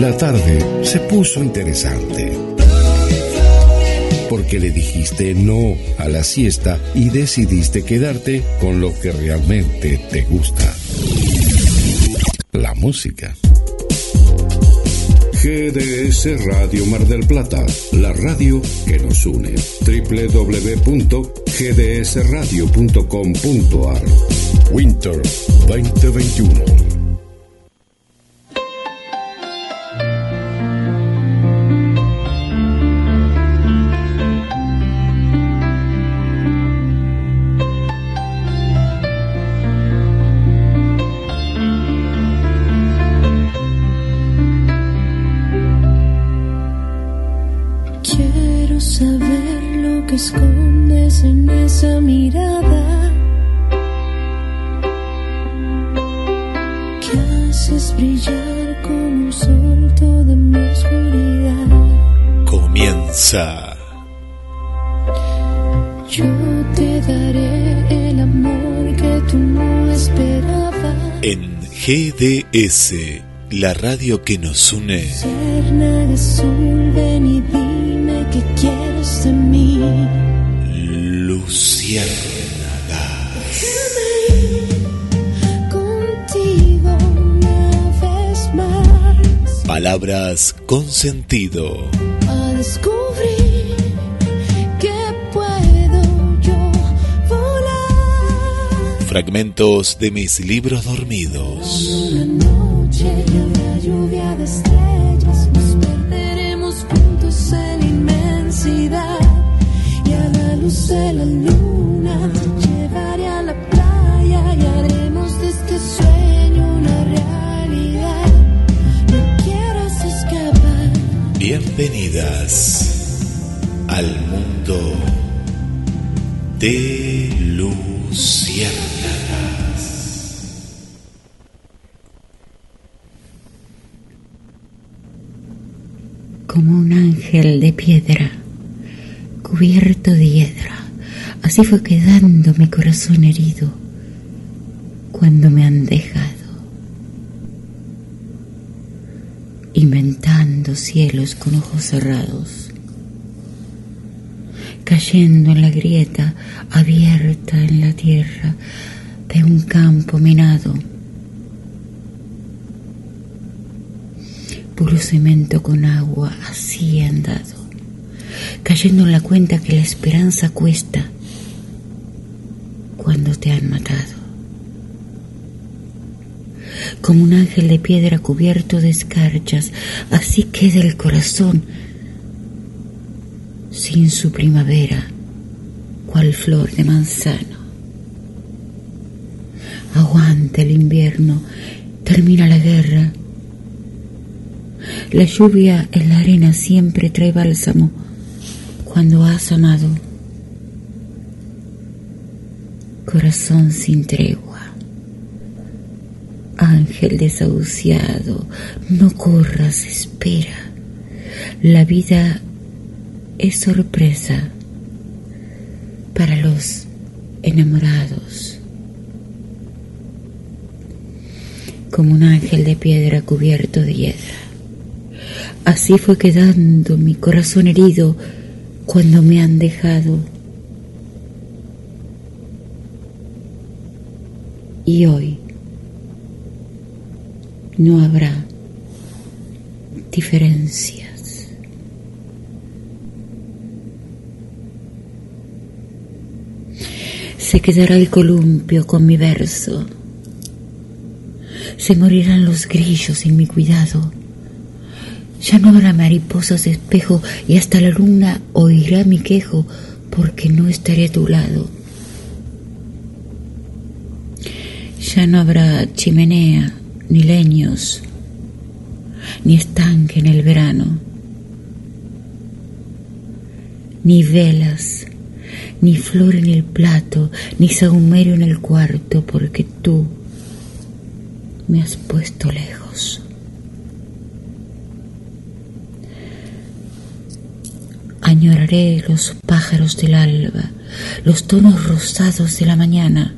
la tarde se puso interesante. Porque le dijiste no a la siesta y decidiste quedarte con lo que realmente te gusta. La música. GDS Radio Mar del Plata, la radio que nos une. www.gdsradio.com.ar Winter 2021 GDS, la radio que nos une. Luciérnaga azul, ven y dime que quieres de mí. Luciérnagas. Contigo una vez más. Palabras con sentido. A descubrir Fragmentos de mis libros dormidos. Una noche y la lluvia de estrellas nos perderemos juntos en la inmensidad y a la luz de la luna te llevaré a la playa y haremos de este sueño una realidad. No quieras escapar. Bienvenidas al mundo de ángel de piedra, cubierto de hiedra. Así fue quedando mi corazón herido cuando me han dejado, inventando cielos con ojos cerrados, cayendo en la grieta abierta en la tierra de un campo minado. Puro cemento con agua, así he andado, cayendo en la cuenta que la esperanza cuesta cuando te han matado. Como un ángel de piedra cubierto de escarchas, así queda el corazón sin su primavera, cual flor de manzano. Aguanta el invierno, termina la guerra, la lluvia en la arena siempre trae bálsamo cuando has amado. Corazón sin tregua, ángel desahuciado, no corras, espera. La vida es sorpresa para los enamorados. Como un ángel de piedra cubierto de hiedra. Así fue quedando mi corazón herido cuando me han dejado. Y hoy no habrá diferencias. Se quedará el columpio con mi verso. Se morirán los grillos en mi cuidado. Ya no habrá mariposas de espejo y hasta la luna oirá mi quejo porque no estaré a tu lado. Ya no habrá chimenea, ni leños, ni estanque en el verano, ni velas, ni flor en el plato, ni sahumerio en el cuarto, porque tú me has puesto lejos. Añoraré los pájaros del alba, los tonos rosados de la mañana,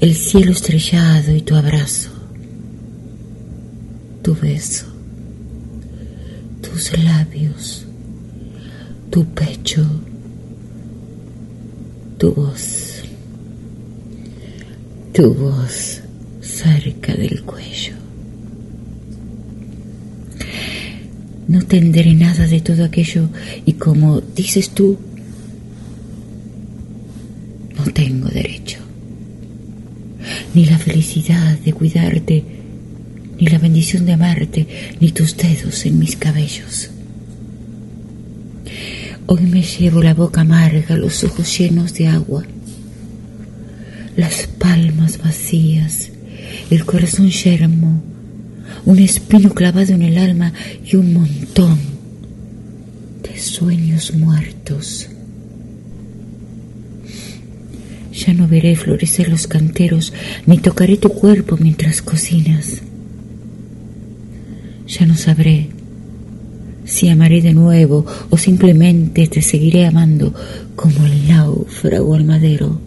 el cielo estrellado y tu abrazo, tu beso tus labios, tu pecho, tu voz, tu voz cerca del cuello. No tendré nada de todo aquello y como dices tú, no tengo derecho. Ni la felicidad de cuidarte, ni la bendición de amarte, ni tus dedos en mis cabellos. Hoy me llevo la boca amarga, los ojos llenos de agua, las palmas vacías, el corazón yermo, un espino clavado en el alma y un montón de sueños muertos. Ya no veré florecer los canteros, ni tocaré tu cuerpo mientras cocinas. Ya no sabré si amaré de nuevo o simplemente te seguiré amando como el náufrago al madero,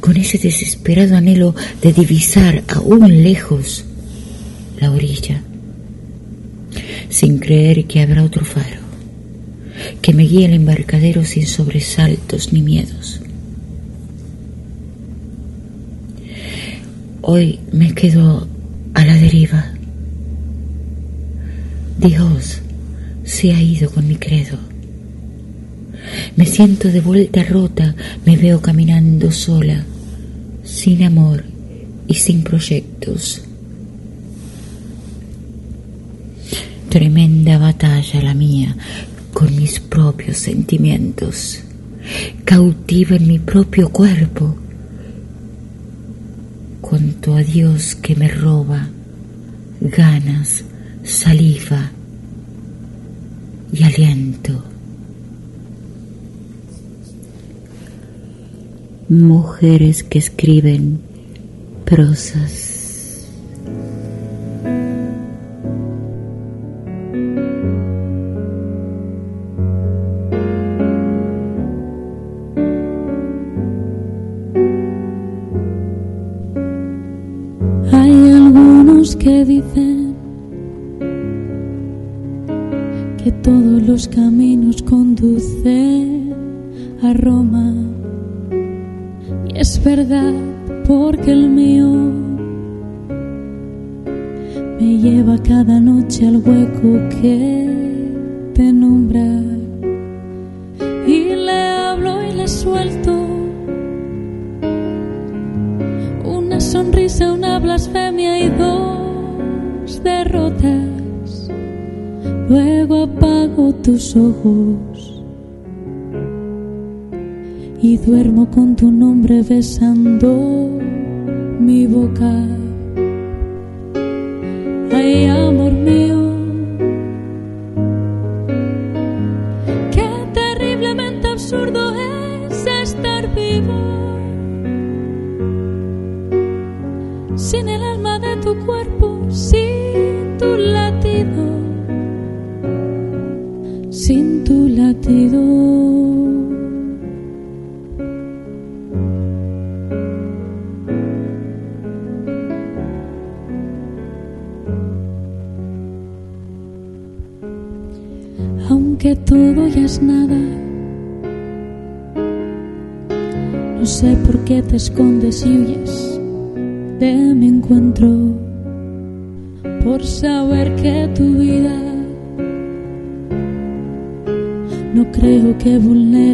con ese desesperado anhelo de divisar aún lejos la orilla, sin creer que habrá otro faro que me guíe el embarcadero sin sobresaltos ni miedos. Hoy me quedo a la deriva. Dios se ha ido con mi credo. Me siento de vuelta rota, me veo caminando sola, sin amor y sin proyectos. Tremenda batalla la mía con mis propios sentimientos, cautiva en mi propio cuerpo. Cuanto a Dios que me roba ganas, saliva y aliento. Mujeres que escriben prosas. Roma. Y es verdad porque el mío me lleva cada noche al hueco que duermo con tu nombre besando mi boca. Te escondes y de mi encuentro. Por saber que tu vida no creo que vulnere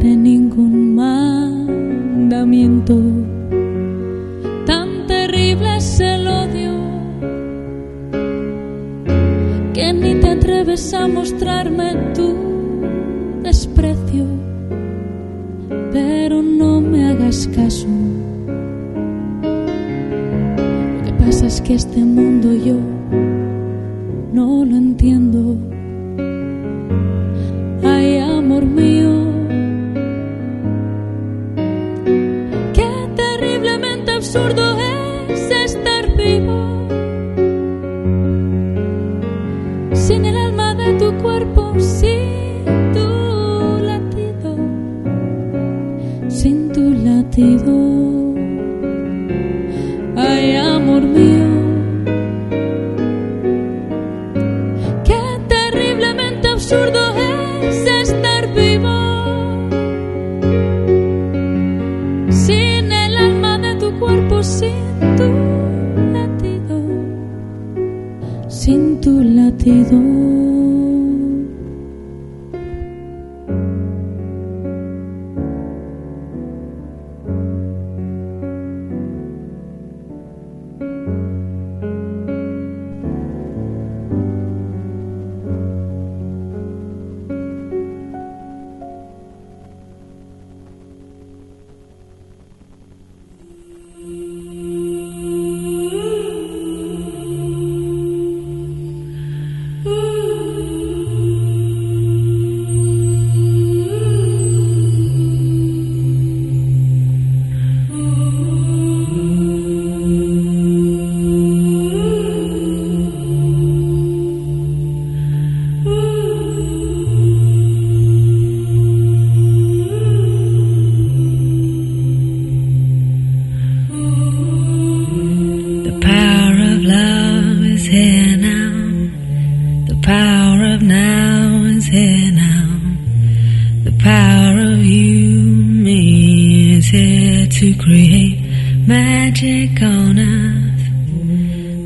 to create magic on earth.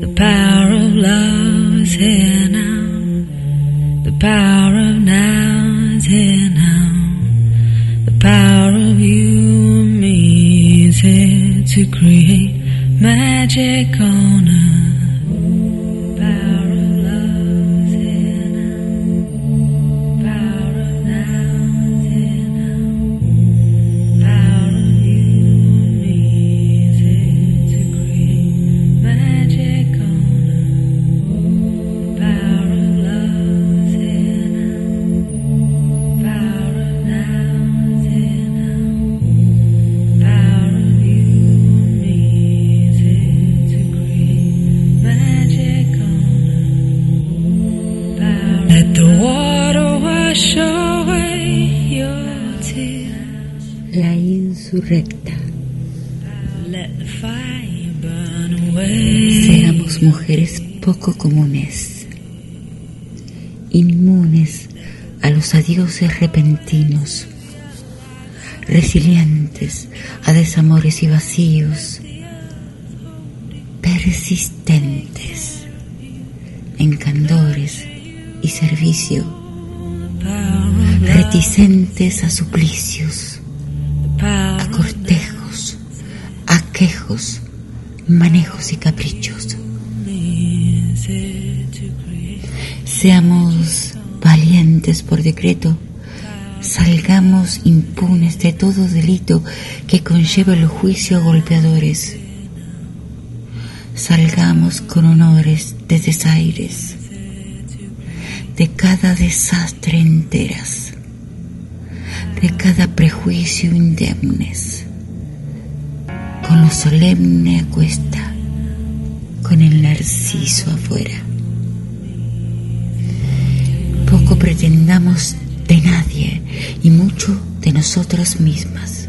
The power of love is here now. The power of now is here now. The power of you and me is here to create magic on resilientes a desamores y vacíos, persistentes en candores y servicio, reticentes a suplicios, a cortejos, a quejos, manejos y caprichos. Seamos valientes por decreto salgamos impunes de todo delito que conlleva el juicio a golpeadores. Salgamos con honores de desaires, de cada desastre enteras, de cada prejuicio indemnes, con lo solemne a cuesta, con el narciso afuera. Poco pretendamos de nadie y mucho de nosotras mismas.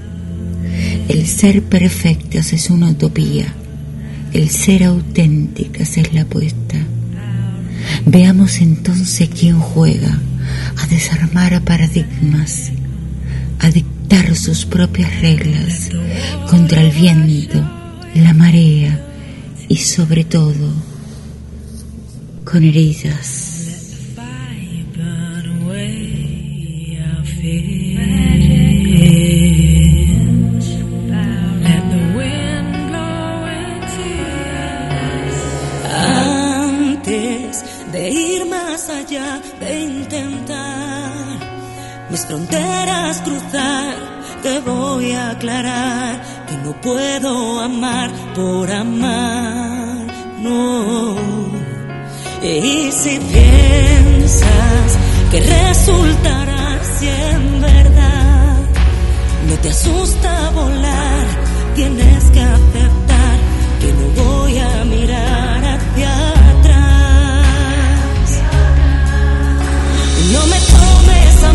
El ser perfectas es una utopía, el ser auténticas es la apuesta. Veamos entonces quién juega a desarmar a paradigmas, a dictar sus propias reglas contra el viento, la marea y sobre todo con heridas fronteras cruzar, te voy a aclarar que no puedo amar por amar, no. Y si piensas que resultará siempre no te asusta volar, tienes que aceptar que no voy a mirar hacia atrás. No me tomes a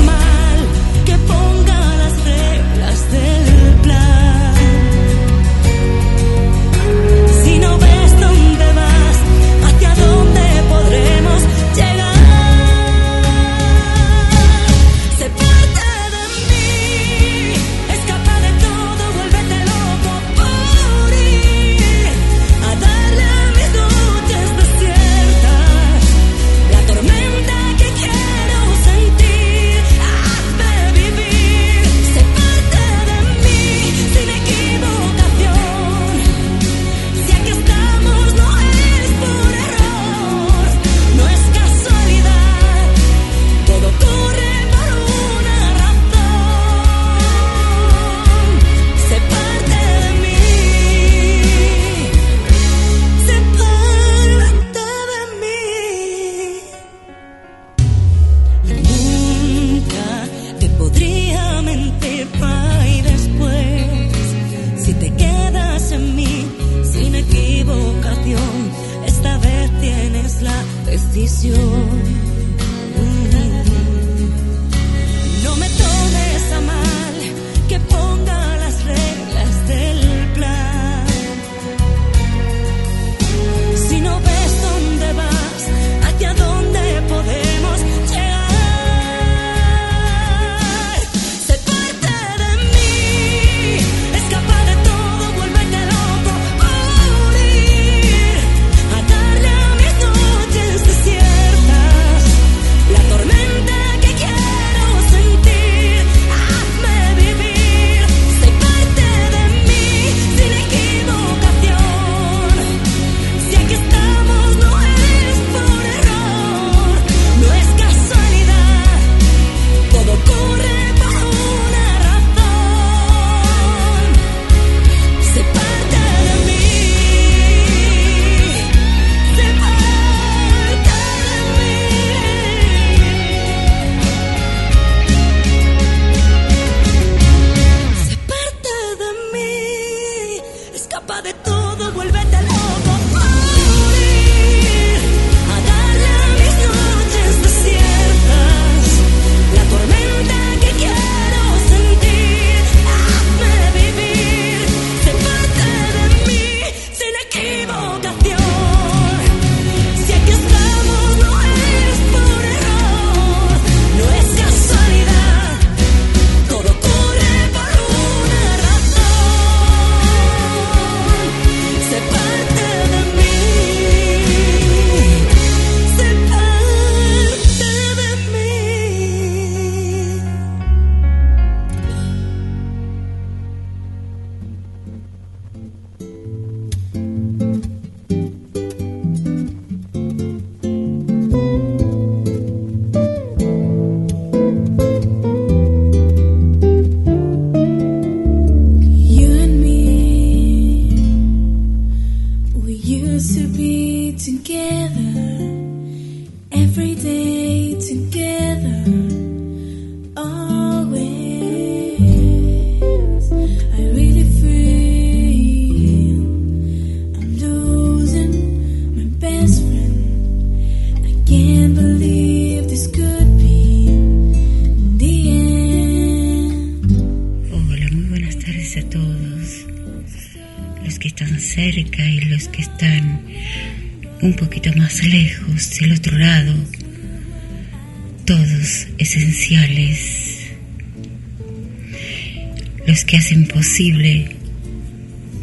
hacen posible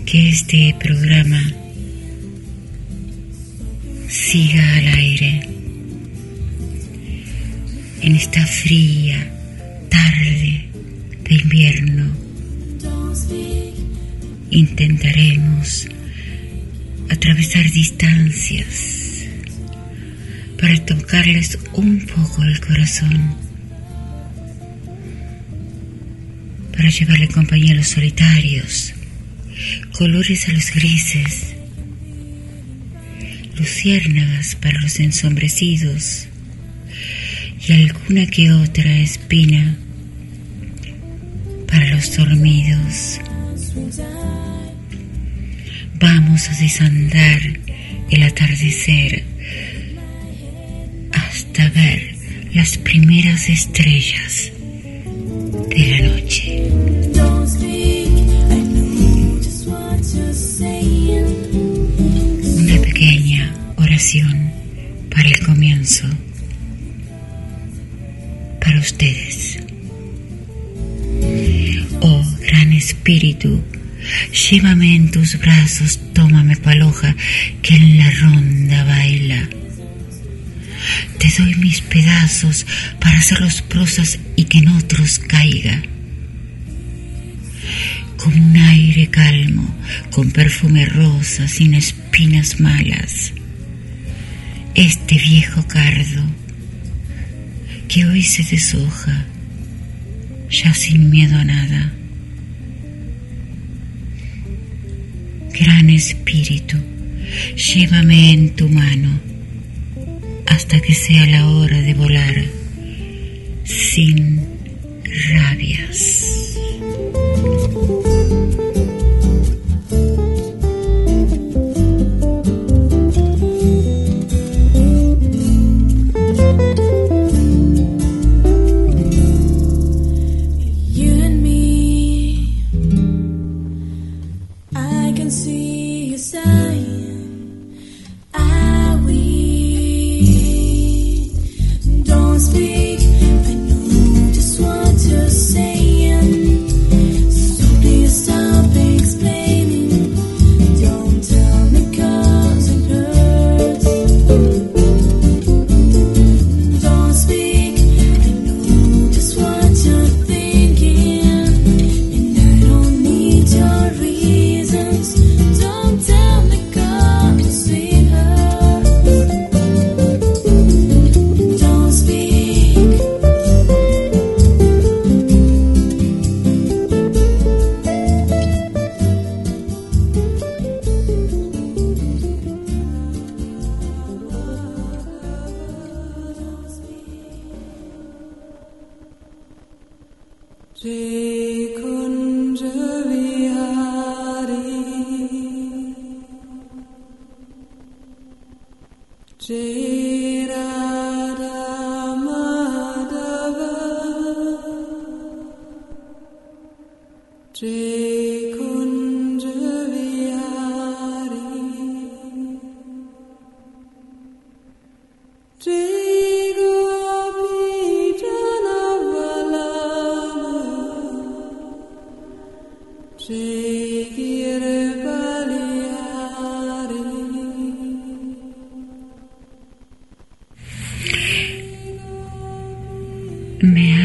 que este programa siga al aire. En esta fría tarde de invierno intentaremos atravesar distancias para tocarles un poco el corazón, para llevarle compañía a los solitarios, colores a los grises, luciérnagas para los ensombrecidos. Y alguna que otra espina para los dormidos. Vamos a desandar el atardecer hasta ver las primeras estrellas para ustedes. Oh gran espíritu, llévame en tus brazos, tómame paloja que en la ronda baila. Te doy mis pedazos para hacerlos prosas y que en otros caiga. Como un aire calmo, con perfume rosa, sin espinas malas. Este viejo cardo que hoy se deshoja, ya sin miedo a nada. Gran Espíritu, llévame en tu mano hasta que sea la hora de volar sin rabias.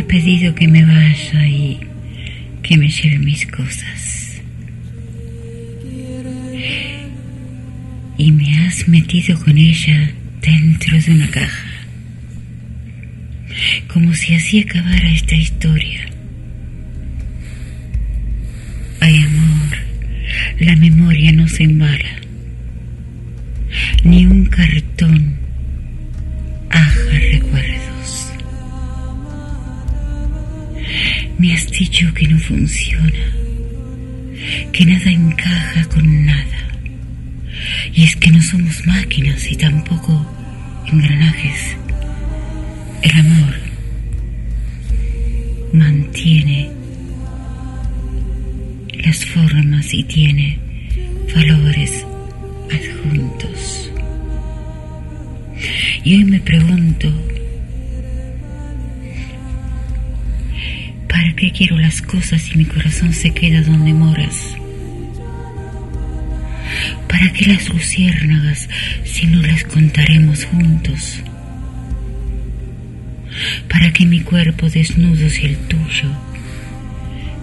Pedido que me vaya y que me lleve mis cosas. Y me has metido con ella dentro de una caja. Como si así acabara esta historia. Ay, amor, la memoria no se embala. Ni un cartón Dicho que no funciona, que nada encaja con nada. Y es que no somos máquinas y tampoco engranajes. El amor mantiene las formas y tiene valores adjuntos. Y hoy me pregunto, ¿para qué quiero las cosas si mi corazón se queda donde moras? ¿Para qué las luciérnagas si no las contaremos juntos? ¿Para qué mi cuerpo desnudo si el tuyo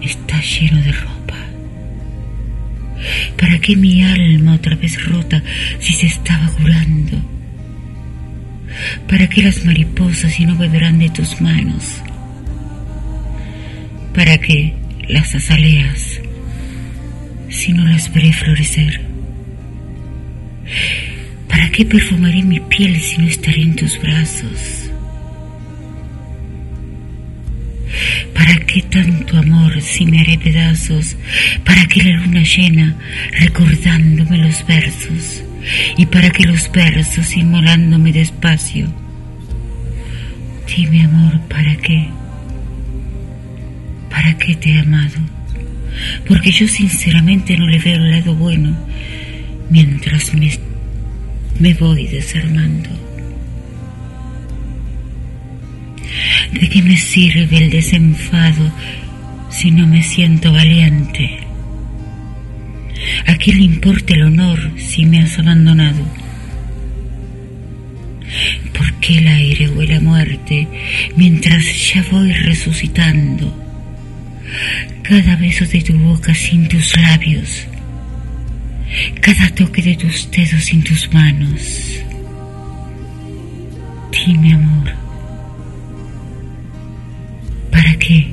está lleno de ropa? ¿Para qué mi alma otra vez rota si se estaba curando? ¿Para qué las mariposas si no beberán de tus manos? ¿Para qué las azaleas si no las veré florecer? ¿Para qué perfumaré mi piel si no estaré en tus brazos? ¿Para qué tanto amor si me haré pedazos? ¿Para qué la luna llena recordándome los versos? ¿Y para qué los versos inmolándome despacio? Dime amor, ¿para qué? ¿Para qué te he amado? Porque yo sinceramente no le veo el lado bueno mientras me, voy desarmando. ¿De qué me sirve el desenfado si no me siento valiente? ¿A quién le importa el honor si me has abandonado? ¿Por qué el aire huele a muerte mientras ya voy resucitando? Cada beso de tu boca sin tus labios cada toque de tus dedos en tus manos. Dime, amor, ¿para qué?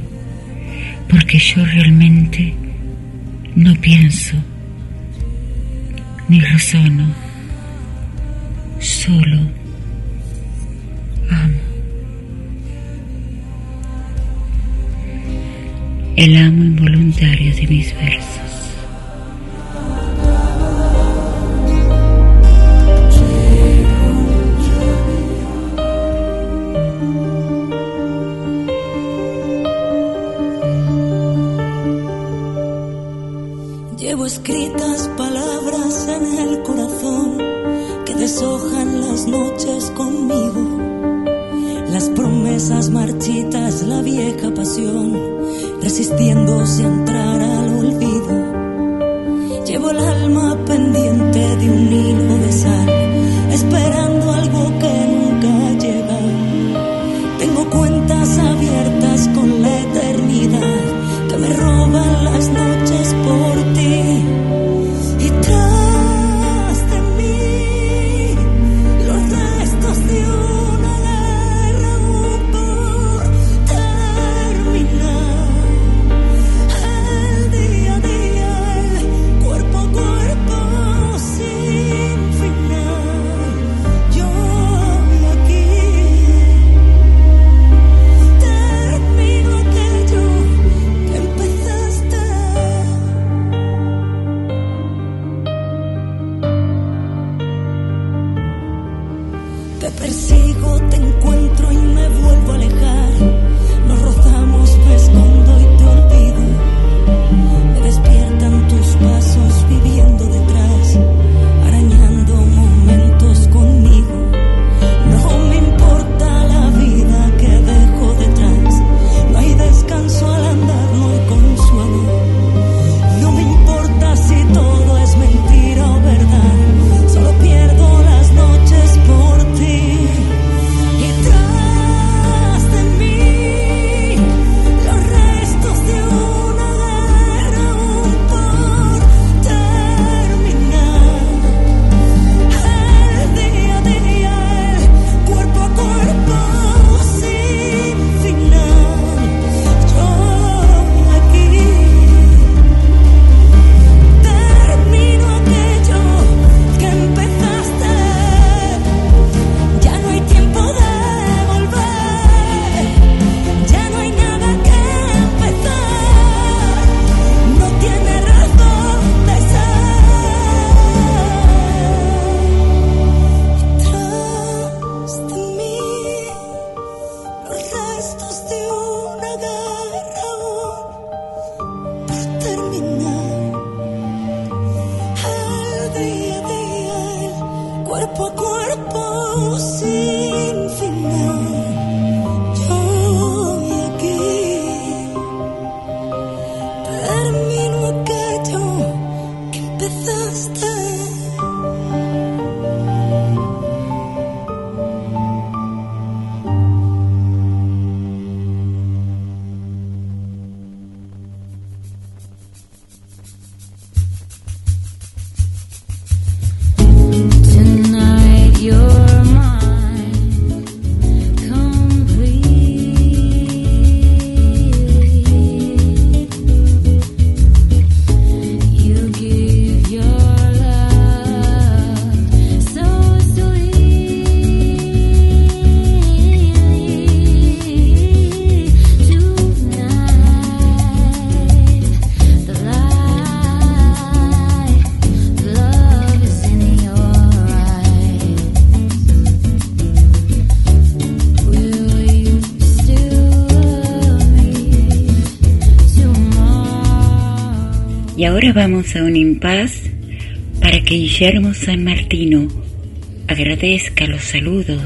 Porque yo realmente no pienso ni razono, solo amo. El amo involuntario de mis versos. Ahora vamos a un impas para que Guillermo San Martino agradezca los saludos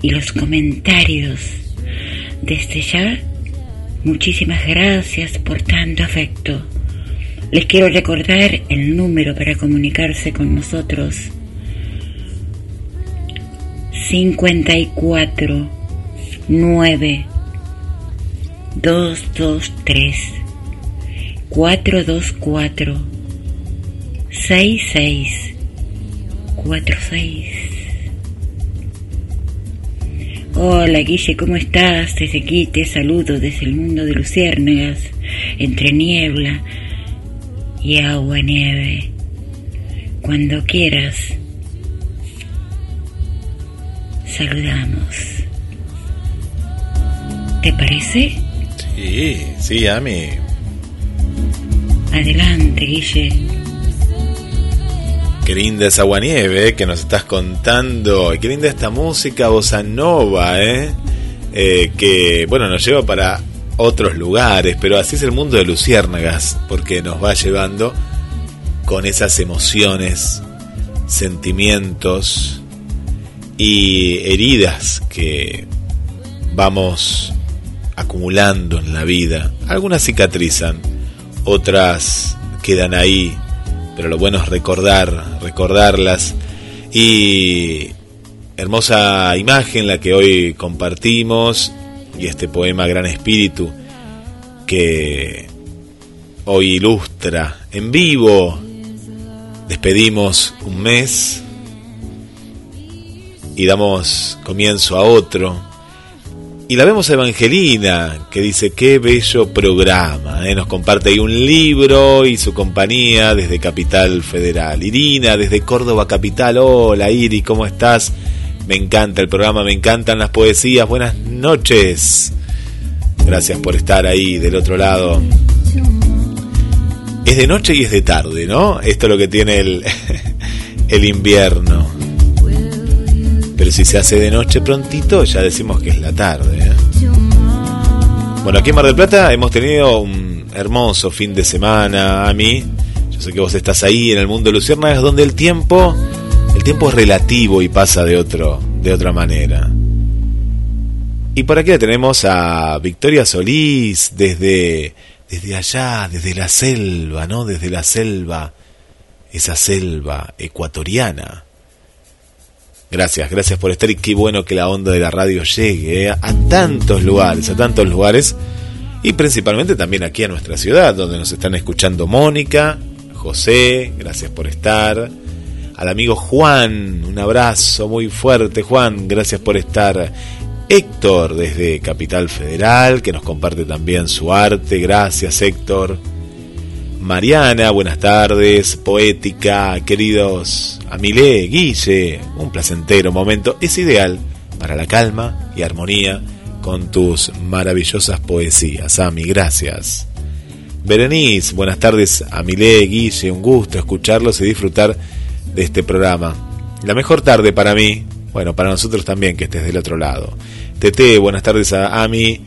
y los comentarios. Desde ya, muchísimas gracias por tanto afecto. Les quiero recordar el número para comunicarse con nosotros. 54 9 223 424 6646. Hola Guille, ¿cómo estás? Desde aquí te saludo desde el mundo de luciérnagas, entre niebla y agua nieve. Cuando quieras, saludamos. ¿Te parece? Sí, sí, a mí Adelante, Guille. Qué linda esa aguanieve eh, que nos estás contando. Qué linda esta música bossa nova, ¿eh? ¿eh? que, bueno, nos lleva para otros lugares, pero así es el mundo de Luciérnagas, porque nos va llevando con esas emociones, sentimientos y heridas que vamos acumulando en la vida. Algunas cicatrizan, otras quedan ahí, pero lo bueno es recordar, recordarlas. Y hermosa imagen la que hoy compartimos y este poema Gran Espíritu que hoy ilustra en vivo. Despedimos un mes y damos comienzo a otro y la vemos a Evangelina, que dice, qué bello programa. ¿eh? Nos comparte ahí un libro y su compañía desde Capital Federal. Irina, desde Córdoba Capital. Hola Iri, ¿cómo estás? Me encanta el programa, me encantan las poesías. Buenas noches. Gracias por estar ahí del otro lado. Es de noche y es de tarde, ¿no? Esto es lo que tiene el, el invierno. Pero si se hace de noche prontito, ya decimos que es la tarde. ¿eh? Bueno, aquí en Mar del Plata hemos tenido un hermoso fin de semana, a mí. Yo sé que vos estás ahí en el mundo de Luciérnagas, donde el tiempo, el tiempo es relativo y pasa de otro, de otra manera. Y por aquí tenemos a Victoria Solís desde, desde allá, desde la selva, ¿no? Desde la selva, esa selva ecuatoriana. Gracias, gracias por estar y qué bueno que la onda de la radio llegue ¿eh? a tantos lugares, a tantos lugares y principalmente también aquí a nuestra ciudad, donde nos están escuchando Mónica, José, gracias por estar. Al amigo Juan, un abrazo muy fuerte, Juan, gracias por estar. Héctor desde Capital Federal, que nos comparte también su arte. Gracias, Héctor. Mariana, buenas tardes. Poética, queridos Amilé, Guille, un placentero momento. Es ideal para la calma y armonía con tus maravillosas poesías. Ami, gracias. Berenice, buenas tardes. Amilé, Guille, un gusto escucharlos y disfrutar de este programa. La mejor tarde para mí, bueno, para nosotros también que estés del otro lado. Tete, buenas tardes a Ami,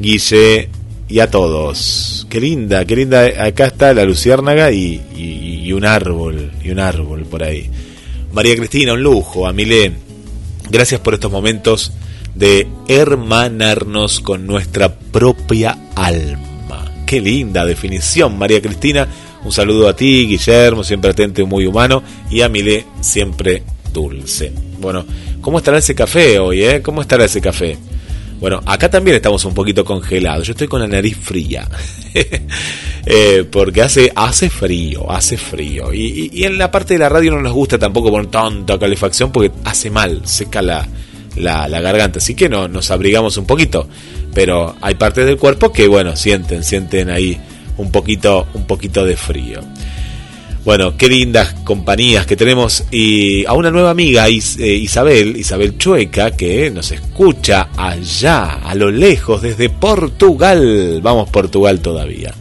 Guille y a todos. Qué linda, qué linda. Acá está la luciérnaga y, un árbol, y un árbol por ahí. María Cristina, un lujo. Amilén, gracias por estos momentos de hermanarnos con nuestra propia alma. Qué linda definición, María Cristina. Un saludo a ti, Guillermo, siempre atento muy humano. Y a Milé, siempre dulce. Bueno, ¿cómo estará ese café hoy, eh? ¿Cómo estará ese café? Bueno, acá también estamos un poquito congelados. Yo estoy con la nariz fría. Eh, porque hace, hace frío, hace frío. Y, en la parte de la radio no nos gusta tampoco poner tanta calefacción porque hace mal, seca la, la, garganta. Así que no, nos abrigamos un poquito. Pero hay partes del cuerpo que, bueno, sienten, sienten ahí un poquito, un poquito de frío. Bueno, qué lindas compañías que tenemos y a una nueva amiga, eh, Isabel, Isabel Chueca, que nos escucha allá, a lo lejos, desde Portugal. Vamos, Portugal todavía.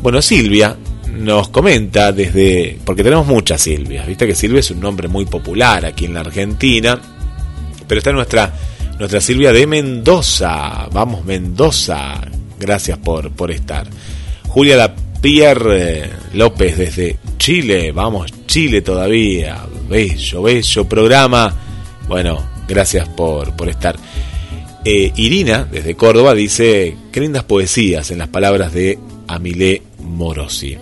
Bueno, Silvia nos comenta desde, porque tenemos muchas Silvias, viste que Silvia es un nombre muy popular aquí en la Argentina, pero está nuestra, nuestra Silvia de Mendoza. Vamos, Mendoza, gracias por, por estar. Julia La Pierre eh, López desde Chile, vamos, Chile todavía, bello, bello programa. Bueno, gracias por, por estar. Eh, Irina, desde Córdoba, dice, qué lindas poesías en las palabras de Amilé Morosi.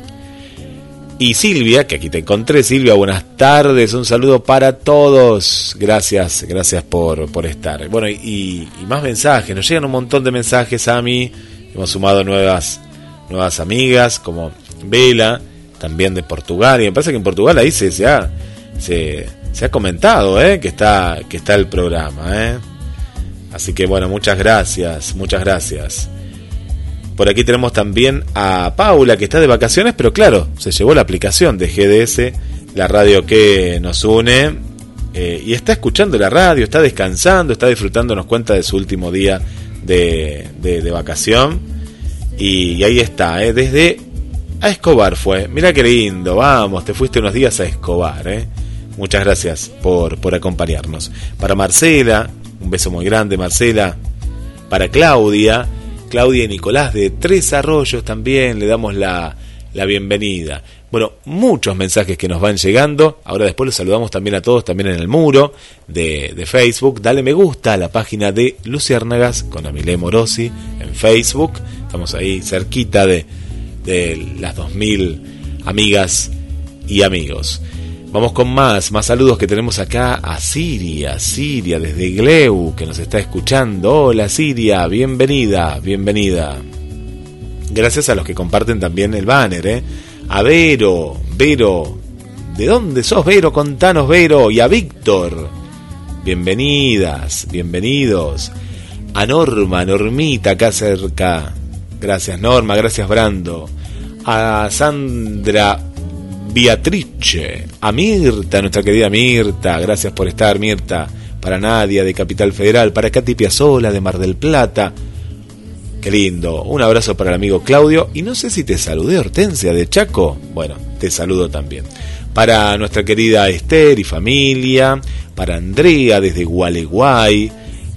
Y Silvia, que aquí te encontré, Silvia, buenas tardes, un saludo para todos. Gracias, gracias por, por estar. Bueno, y, y más mensajes, nos llegan un montón de mensajes a mí, hemos sumado nuevas nuevas amigas como Vela, también de Portugal. Y me parece que en Portugal ahí se, ha, se, ha comentado ¿eh? que, está, que está el programa. ¿eh? Así que bueno, muchas gracias, muchas gracias. Por aquí tenemos también a Paula que está de vacaciones, pero claro, se llevó la aplicación de GDS, la radio que nos une, eh, y está escuchando la radio, está descansando, está disfrutando, nos cuenta de su último día de, de vacación y, ahí está, ¿eh? desde a Escobar fue. Mira qué lindo, vamos, te fuiste unos días a Escobar. ¿eh? Muchas gracias por, por acompañarnos. Para Marcela, un beso muy grande, Marcela. Para Claudia, Claudia y Nicolás de Tres Arroyos también le damos la, la bienvenida. Bueno, muchos mensajes que nos van llegando. Ahora después los saludamos también a todos, también en el muro de, Facebook. Dale me gusta a la página de Luciérnagas con Amilé Morosi en Facebook. Estamos ahí cerquita de, de las 2000 amigas y amigos. Vamos con más, más saludos que tenemos acá a Siria, Siria desde Gleu, que nos está escuchando. Hola Siria, bienvenida, bienvenida. Gracias a los que comparten también el banner, ¿eh? A Vero, Vero, ¿de dónde sos Vero? Contanos Vero y a Víctor. Bienvenidas, bienvenidos. A Norma, Normita acá cerca. Gracias Norma, gracias Brando. A Sandra Beatrice, a Mirta, nuestra querida Mirta, gracias por estar Mirta. Para Nadia de Capital Federal, para Katy Piazzola de Mar del Plata, Qué lindo. Un abrazo para el amigo Claudio. Y no sé si te saludé, Hortensia de Chaco. Bueno, te saludo también. para nuestra querida Esther y familia, para Andrea desde Gualeguay,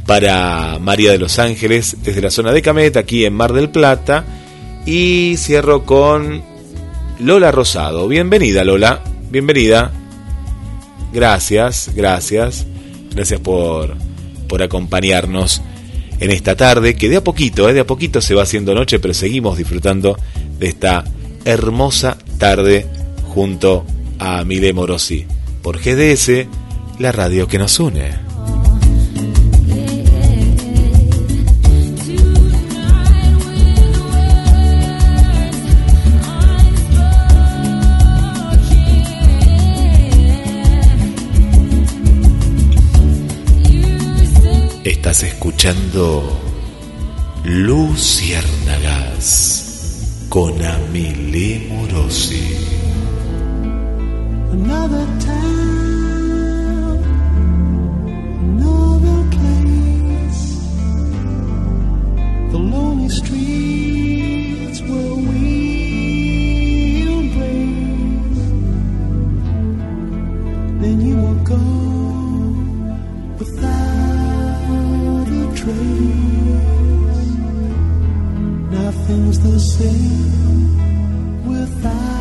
para María de los Ángeles desde la zona de Camet, aquí en Mar del Plata. Y cierro con Lola Rosado. Bienvenida Lola, bienvenida. Gracias, gracias. Gracias por, por acompañarnos en esta tarde, que de a poquito, eh, de a poquito se va haciendo noche, pero seguimos disfrutando de esta hermosa tarde junto a Mile Morosi por GDS, la radio que nos une. Estás escuchando Luciérnagas con Amile Morosi. Another another the lonely streets. Then you will go Nothing's the same without.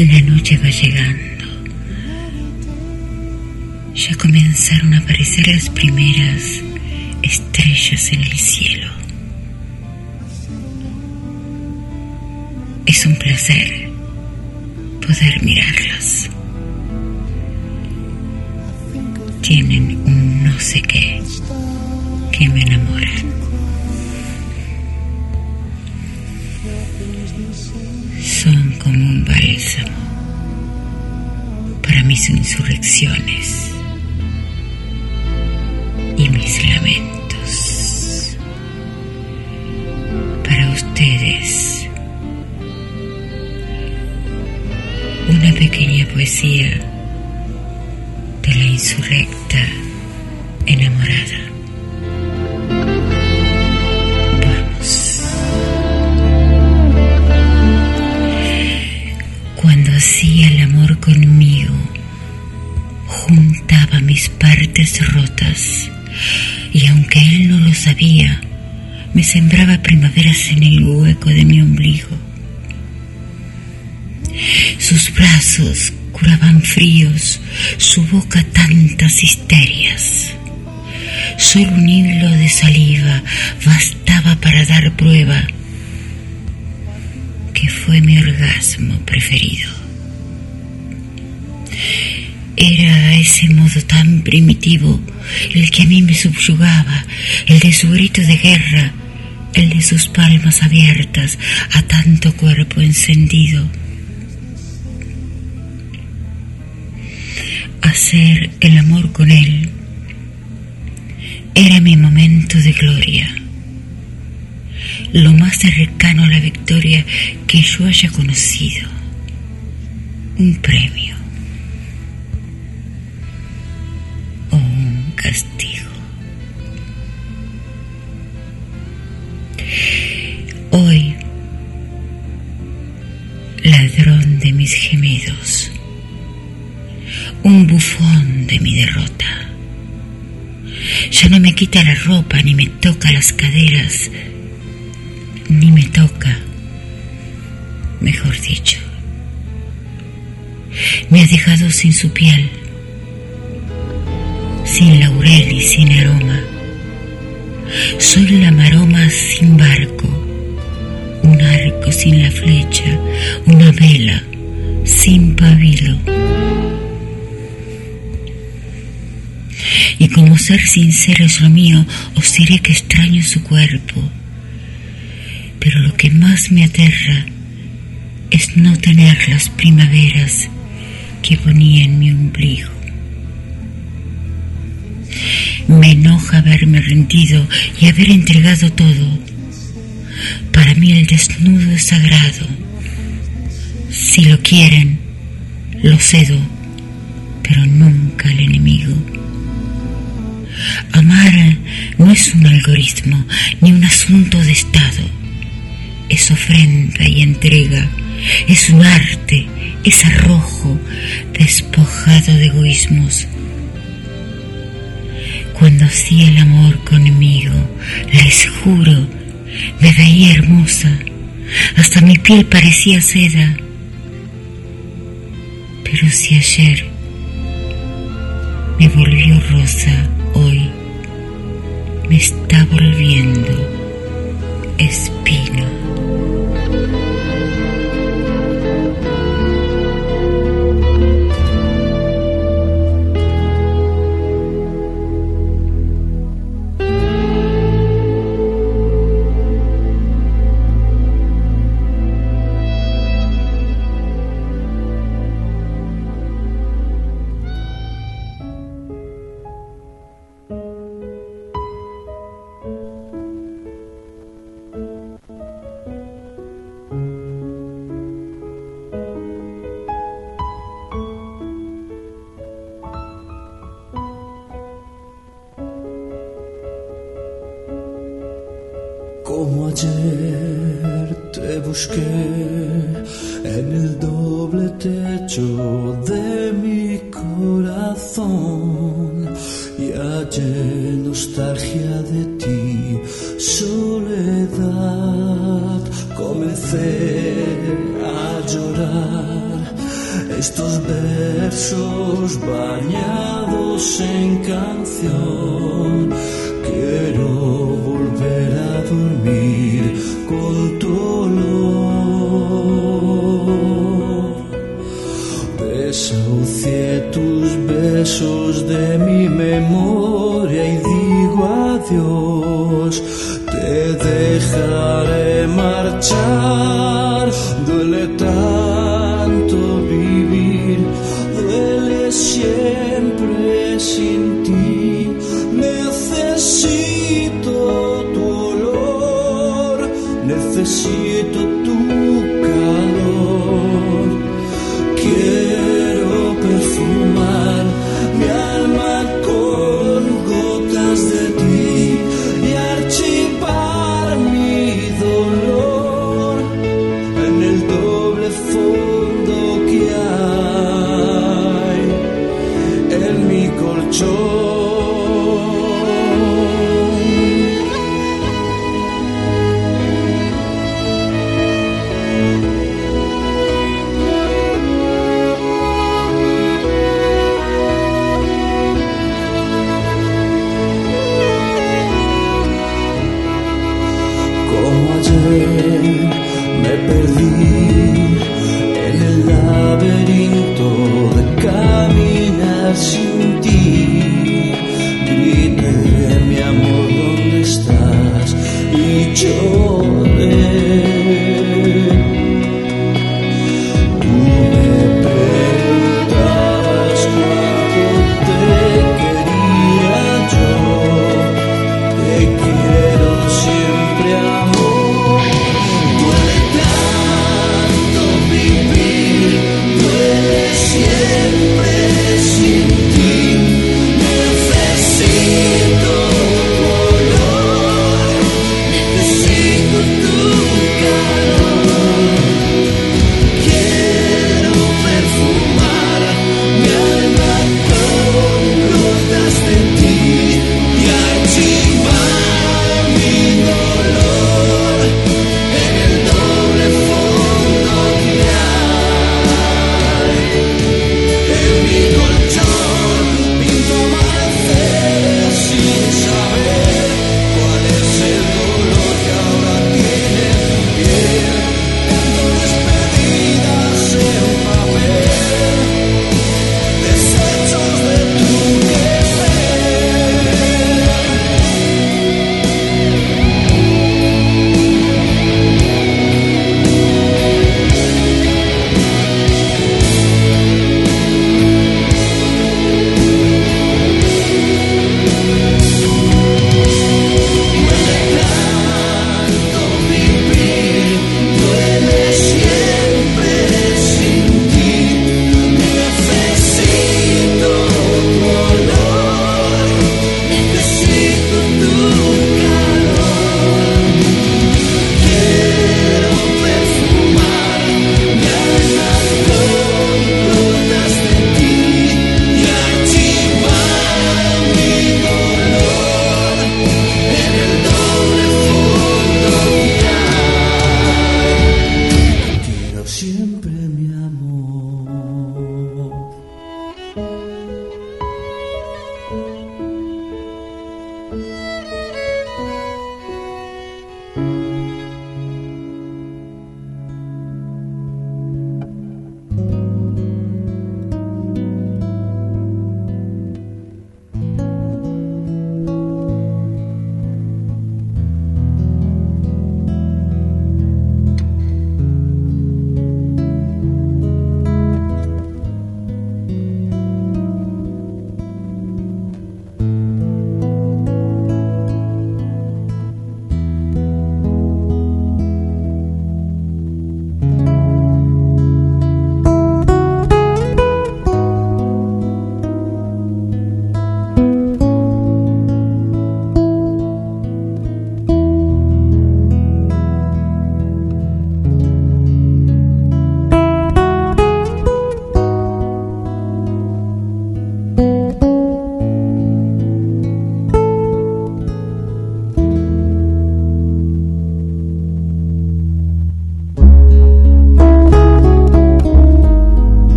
La noche va llegando. Ya comenzaron a aparecer las primeras estrellas en el cielo. Es un placer poder mirarlas. Tienen un no sé qué que me enamoran. Para mis insurrecciones y mis lamentos. Para ustedes, una pequeña poesía de la insurrecta enamorada. Vamos. Cuando hacía el amor conmigo, juntaba mis partes rotas y aunque él no lo sabía, me sembraba primaveras en el hueco de mi ombligo. Sus brazos curaban fríos, su boca tantas histerias. Solo un hilo de saliva bastaba para dar prueba que fue mi orgasmo preferido. Era ese modo tan primitivo el que a mí me subyugaba, el de su grito de guerra, el de sus palmas abiertas a tanto cuerpo encendido. Hacer el amor con él era mi momento de gloria, lo más cercano a la victoria que yo haya conocido, un premio castigo. Hoy, ladrón de mis gemidos, un bufón de mi derrota, Ya no me quita la ropa, ni me toca las caderas, ni me toca, mejor dicho. Me ha dejado sin su piel, sin laurel y sin aroma. Soy la maroma sin barco, un arco sin la flecha, una vela sin pabilo. Y como ser sincero es lo mío, os diré que extraño su cuerpo. Pero lo que más me aterra es no tener las primaveras que ponía en mi ombligo. Me enoja haberme rendido y haber entregado todo. Para mí el desnudo es sagrado. Si lo quieren, lo cedo, pero nunca al enemigo. Amar no es un algoritmo ni un asunto de Estado. Es ofrenda y entrega. Es un arte, es arrojo despojado de egoísmos. Cuando hacía el amor conmigo, les juro, me veía hermosa. Hasta mi piel parecía seda. Pero si ayer me volvió rosa, hoy me está volviendo espino.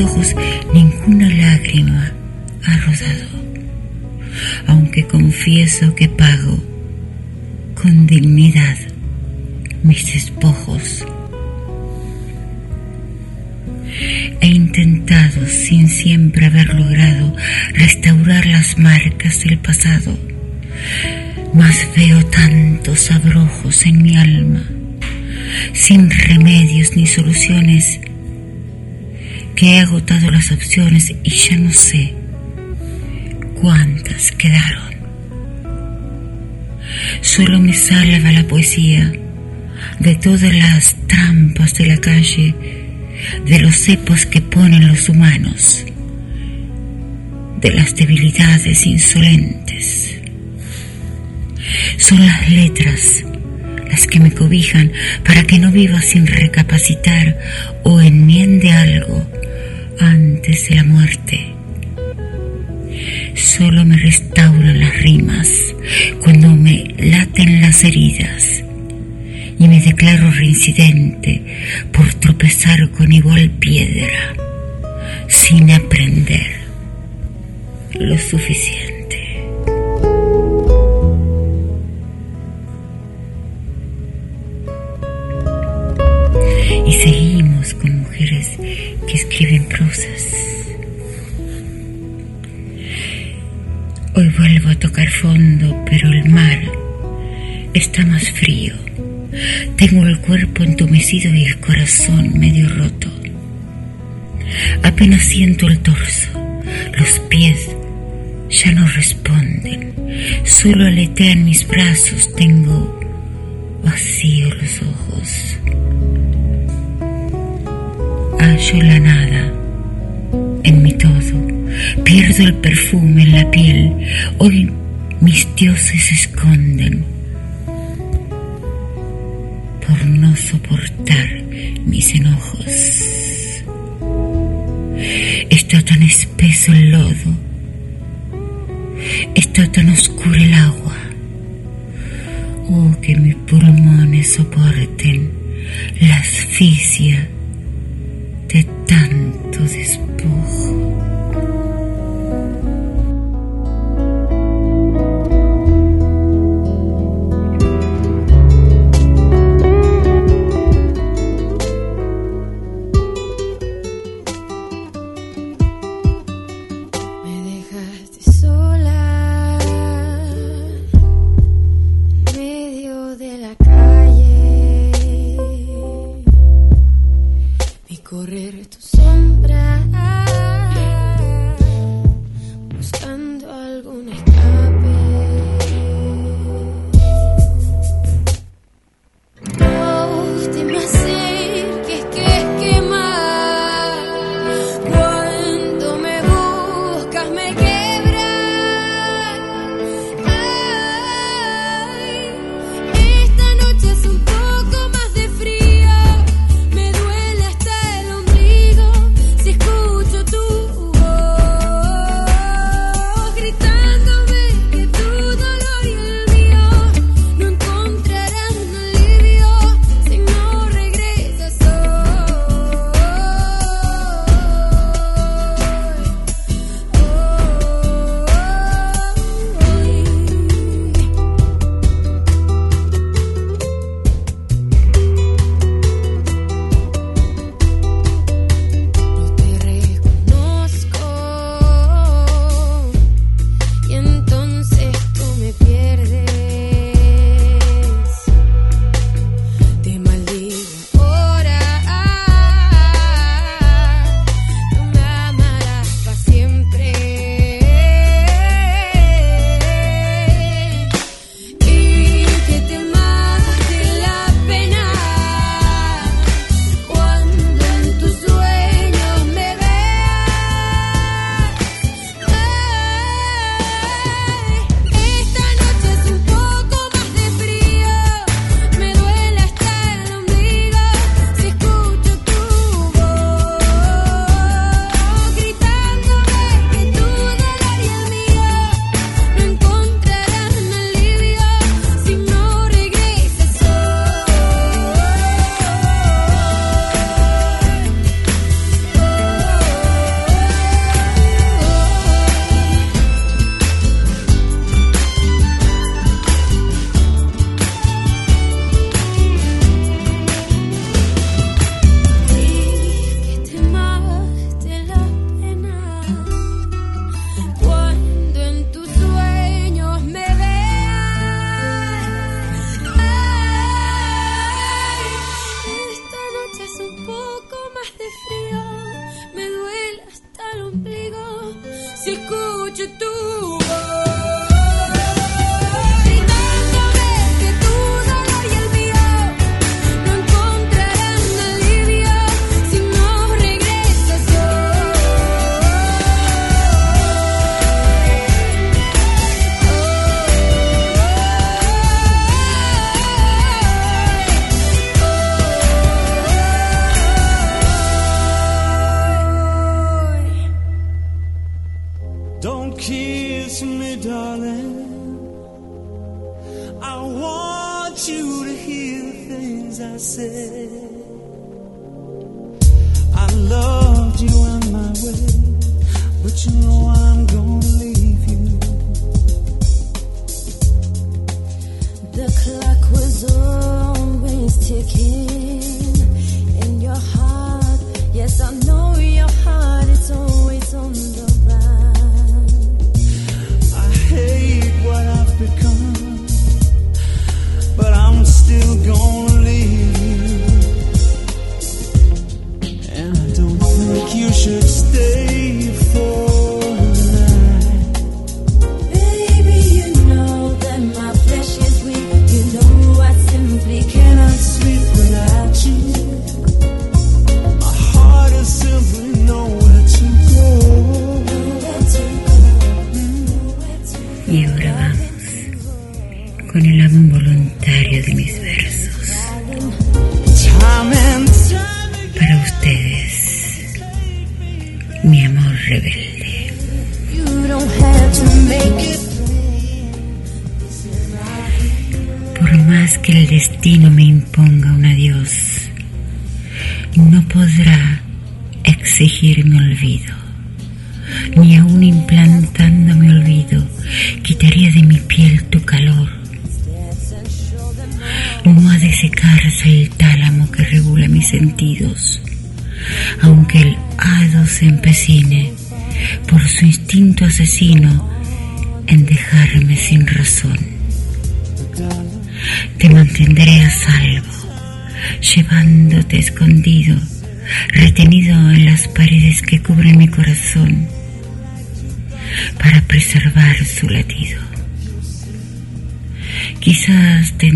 Ojos ninguna lágrima ha rodado, aunque confieso que pago con dignidad mis despojos. He intentado, sin siempre haber logrado, restaurar las marcas del pasado, mas veo tantos abrojos en mi alma, sin remedios ni soluciones, que he agotado las opciones y ya no sé cuántas quedaron. Solo me salva la poesía de todas las trampas de la calle, de los cepos que ponen los humanos, de las debilidades insolentes. Son las letras que me cobijan para que no viva sin recapacitar o enmiende algo antes de la muerte solo me restauran las rimas cuando me laten las heridas y me declaro reincidente por tropezar con igual piedra sin aprender lo suficiente. Tocar fondo, pero el mar está más frío. Tengo el cuerpo entumecido y el corazón medio roto. Apenas siento el torso, los pies ya no responden. Solo aletean mis brazos, tengo vacío los ojos. Hallo la nada en mi todo Pierdo el perfume en la piel. Hoy mis dioses se esconden por no soportar mis enojos. Está tan espeso el lodo, está tan oscuro el agua. Oh, que mis pulmones soporten la asfixia de tanto despojo.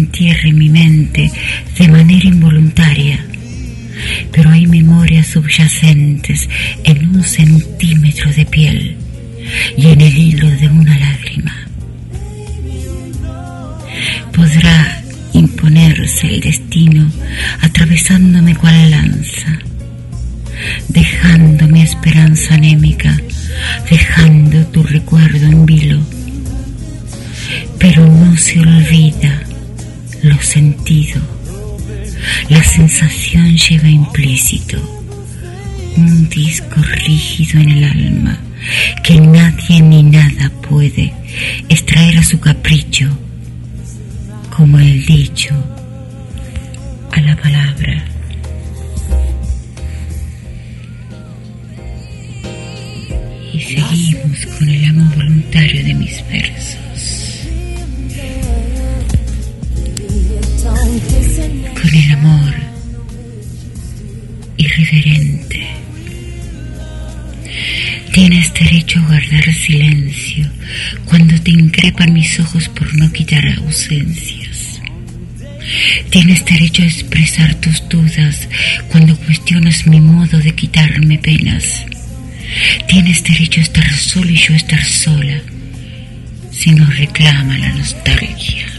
Entierre mi mente de manera involuntaria, pero hay memorias subyacentes en un centímetro de piel y en el hilo de una lágrima. Podrá imponerse el destino atravesándome cual lanza, dejando mi esperanza anémica, dejando tu recuerdo en vilo. Pero no se olvida sentido, la sensación lleva implícito un disco rígido en el alma que nadie ni nada puede extraer a su capricho, como el dicho a la palabra. Y seguimos con el amor voluntario de mis versos. Con el amor irreverente Tienes derecho a guardar silencio cuando te increpan mis ojos por no quitar ausencias. Tienes derecho a expresar tus dudas cuando cuestionas mi modo de quitarme penas. Tienes derecho a estar solo y yo estar sola si nos reclama la nostalgia.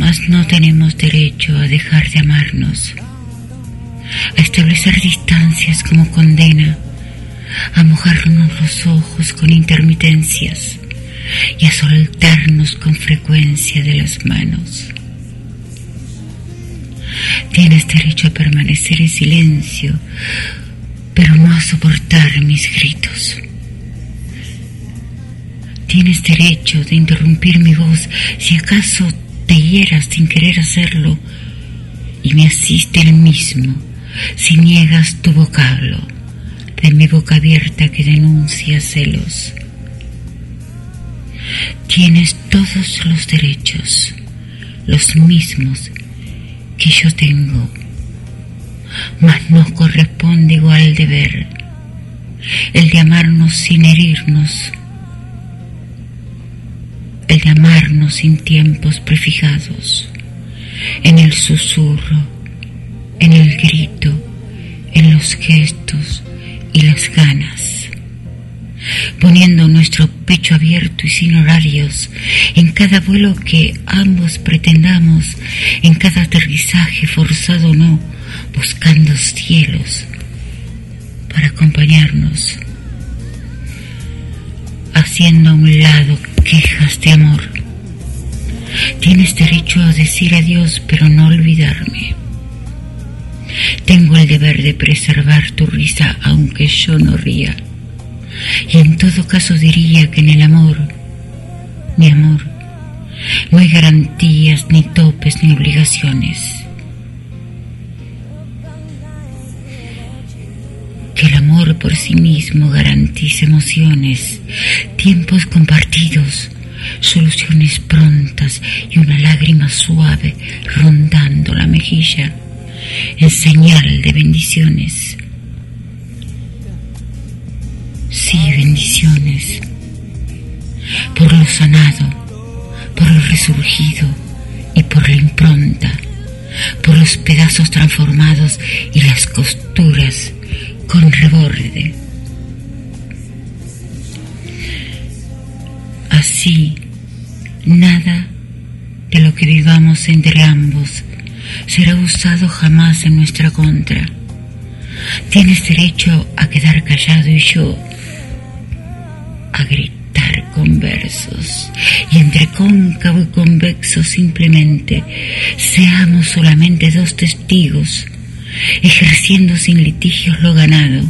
Mas no tenemos derecho a dejar de amarnos a establecer distancias como condena, a mojarnos los ojos con intermitencias y a soltarnos con frecuencia de las manos. Tienes derecho a permanecer en silencio, pero no a soportar mis gritos. Tienes derecho de interrumpir mi voz si acaso te hieras sin querer hacerlo y me asiste el mismo si niegas tu vocablo de mi boca abierta que denuncia celos. Tienes todos los derechos, los mismos que yo tengo mas nos corresponde igual deber, el de amarnos sin herirnos, el amarnos sin tiempos prefijados, en el susurro, en el grito, en los gestos y las ganas, poniendo nuestro pecho abierto y sin horarios en cada vuelo que ambos pretendamos, en cada aterrizaje forzado o no, buscando cielos para acompañarnos, haciendo a un lado quejas de amor. Tienes derecho a decir adiós, pero no olvidarme. Tengo el deber de preservar tu risa aunque yo no ría. Y en todo caso diría que en el amor, mi amor, no hay garantías, ni topes, ni obligaciones. Por sí mismo garantice emociones, tiempos compartidos, soluciones prontas y una lágrima suave rondando la mejilla en señal de bendiciones. Sí, bendiciones. Por lo sanado, por lo resurgido y por la impronta, por los pedazos transformados y las costuras con reborde. Así, nada de lo que vivamos entre ambos será usado jamás en nuestra contra. Tienes derecho a quedar callado y yo a gritar con versos. Y entre cóncavo y convexo simplemente seamos solamente dos testigos, ejerciendo sin litigios lo ganado,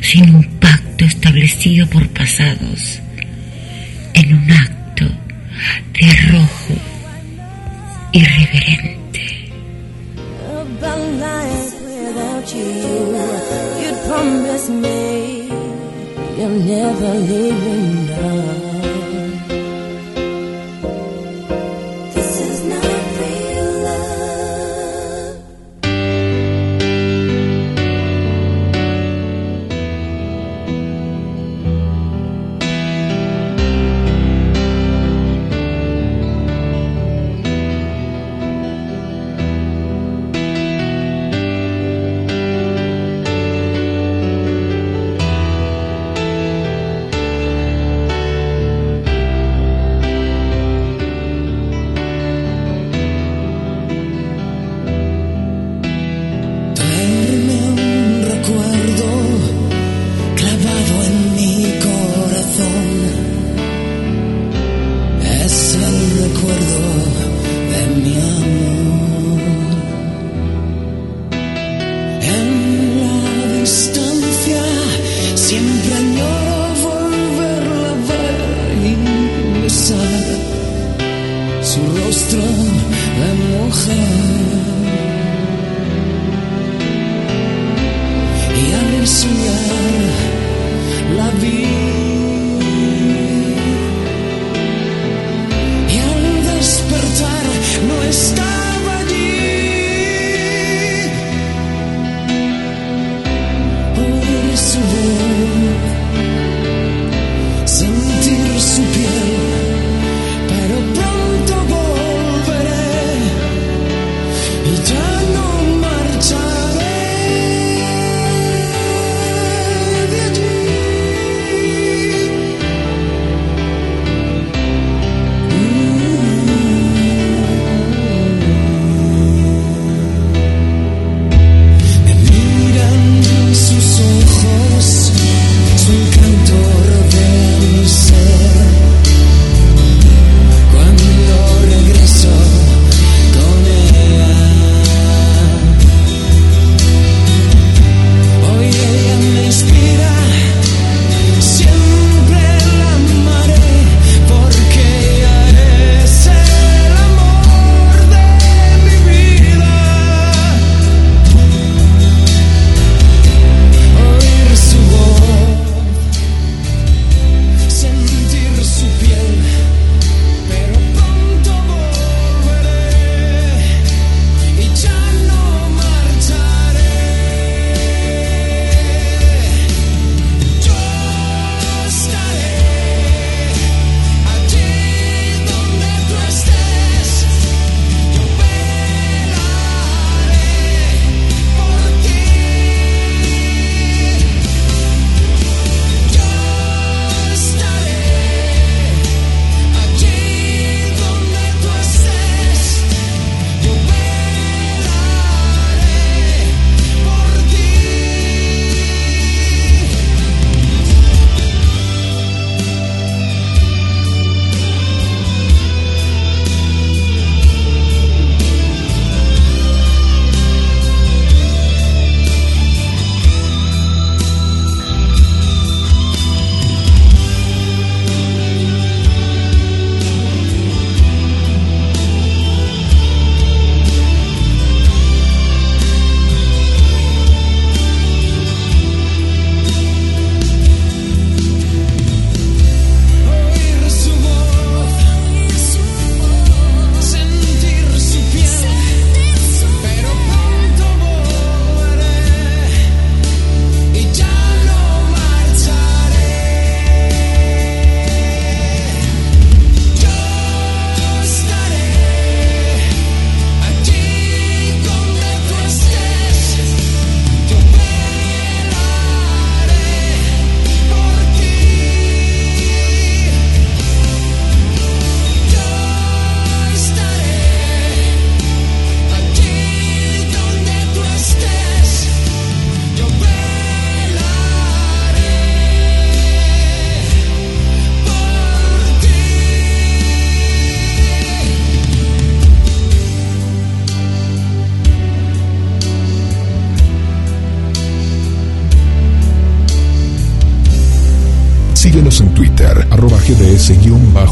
sin un pacto establecido por pasados, en un acto de arrojo irreverente.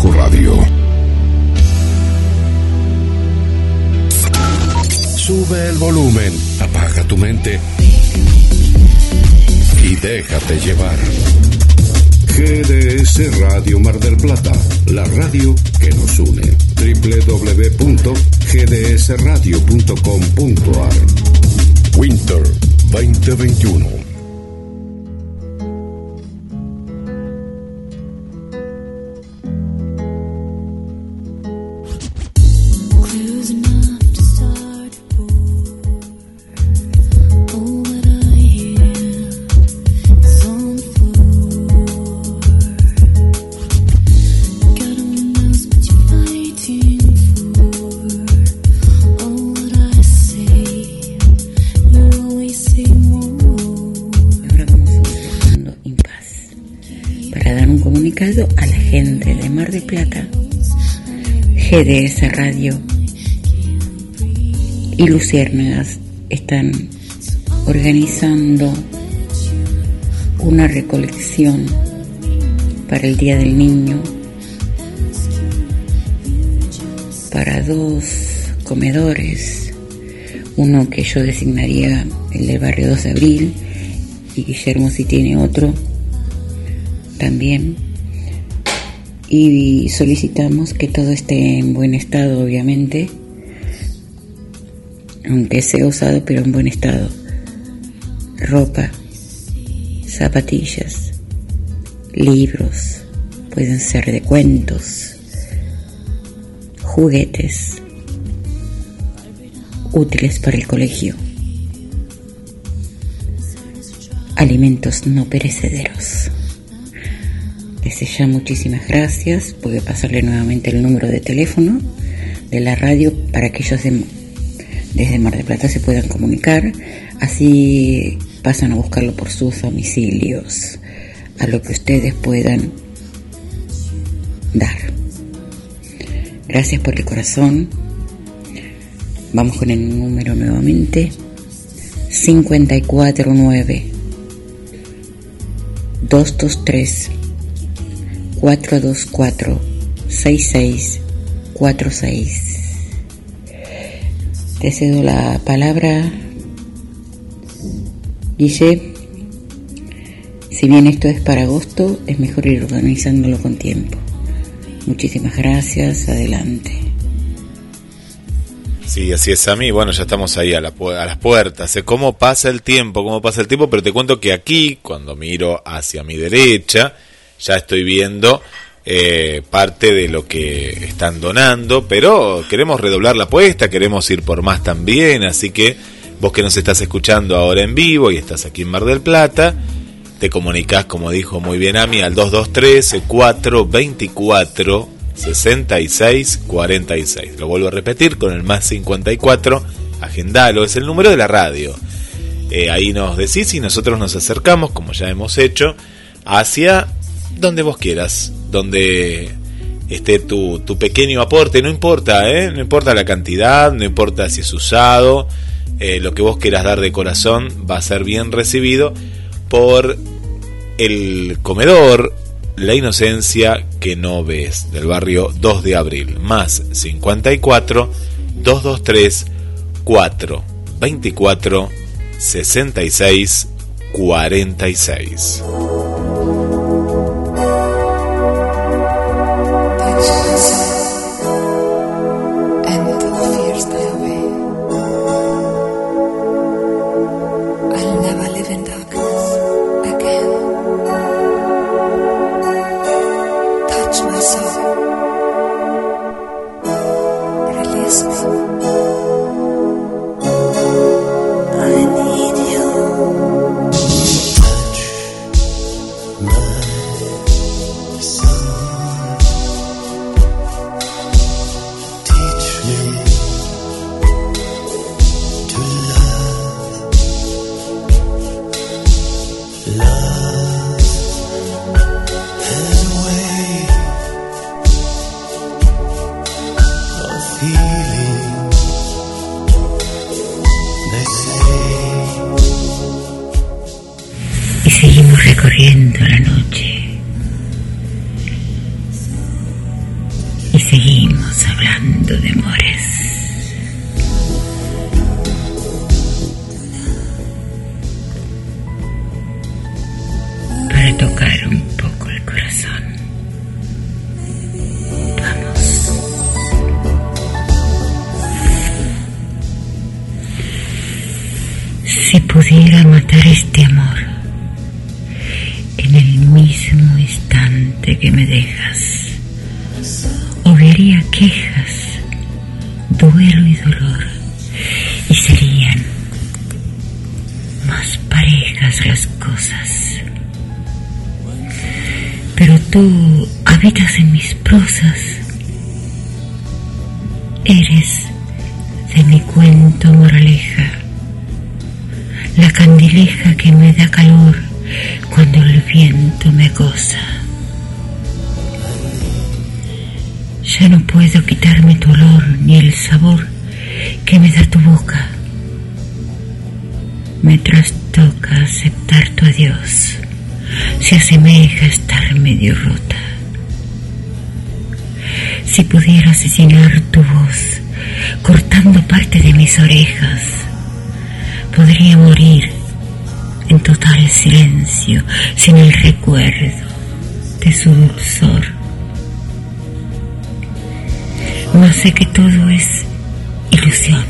Gds-radio. Sube el volumen, apaga tu mente y déjate llevar. GDS Radio Mar del Plata, la radio que nos une. www.gdsradio.com.ar Winter 2021 de esa Radio. Y Luciérnagas están organizando una recolección para el Día del Niño para dos comedores, uno que yo designaría el del barrio 2 de abril y Guillermo si tiene otro también y solicitamos que todo esté en buen estado, obviamente, aunque sea usado, pero en buen estado. Ropa, zapatillas, libros, pueden ser de cuentos, juguetes, útiles para el colegio, alimentos no perecederos. Desde ya muchísimas gracias. Voy a pasarle nuevamente el número de teléfono de la radio para que ellos desde Mar de Plata se puedan comunicar. Así pasan a buscarlo por sus domicilios, a lo que ustedes puedan dar. Gracias por el corazón. Vamos con el número nuevamente. 549 223 424 6646. Te cedo la palabra, Guille. Si bien esto es para agosto, es mejor ir organizándolo con tiempo. Muchísimas gracias, adelante. Sí, así es mí. Bueno, ya estamos ahí a, la, a las puertas. ¿Cómo pasa el tiempo? ¿Cómo pasa el tiempo? Pero te cuento que aquí, cuando miro hacia mi derecha, ya estoy viendo eh, parte de lo que están donando, pero queremos redoblar la apuesta, queremos ir por más también, así que vos que nos estás escuchando ahora en vivo y estás aquí en Mar del Plata, te comunicás, como dijo muy bien Ami, al 223 424 66 46. Lo vuelvo a repetir con el más 54, agendalo, es el número de la radio. Eh, ahí nos decís y nosotros nos acercamos, como ya hemos hecho, hacia donde vos quieras, donde esté tu, tu pequeño aporte, no importa, ¿eh? no importa la cantidad, no importa si es usado, eh, lo que vos quieras dar de corazón va a ser bien recibido por el comedor La Inocencia que no ves del barrio 2 de abril, más 54 223 4 24 66 46. Tocar un poco el corazón. Vamos. Si pudiera matar este amor en el mismo instante que me dejas, Se asemeja a estar medio rota. Si pudiera asesinar tu voz, cortando parte de mis orejas, podría morir en total silencio, sin el recuerdo de su dulzor. No sé que todo es ilusión.